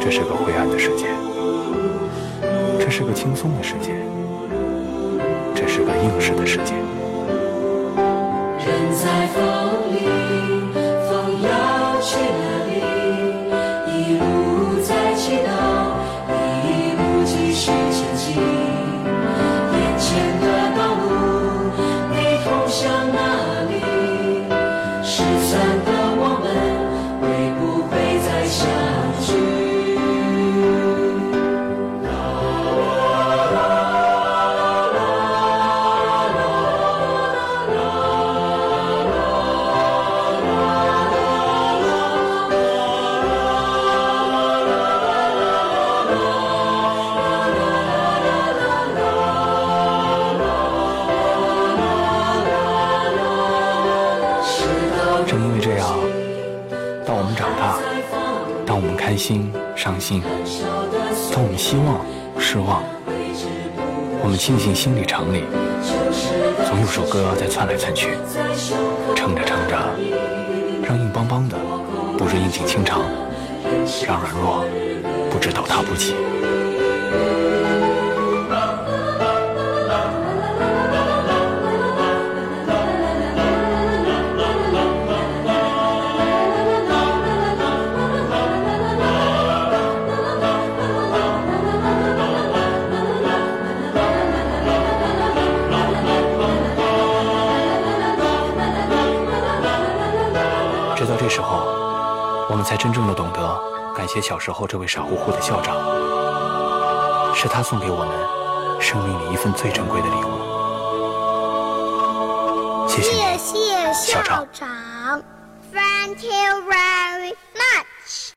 这是个灰暗的世界，这是个轻松的世界，这是个应试的世界。人在风里，风要去哪里？一路在祈祷，一路继续前进。眼前的道路，你通向哪里？失散的我们长大，当我们开心、伤心，当我们希望、失望，我们庆幸心里常理，总有首歌在窜来窜去，唱着唱着，让硬邦邦的不知应景清长，让软弱不知倒塌不起。直到这时候，我们才真正的懂得感谢小时候这位傻乎乎的校长，是他送给我们生命里一份最珍贵的礼物。谢谢你，谢谢校校长长，Thank you very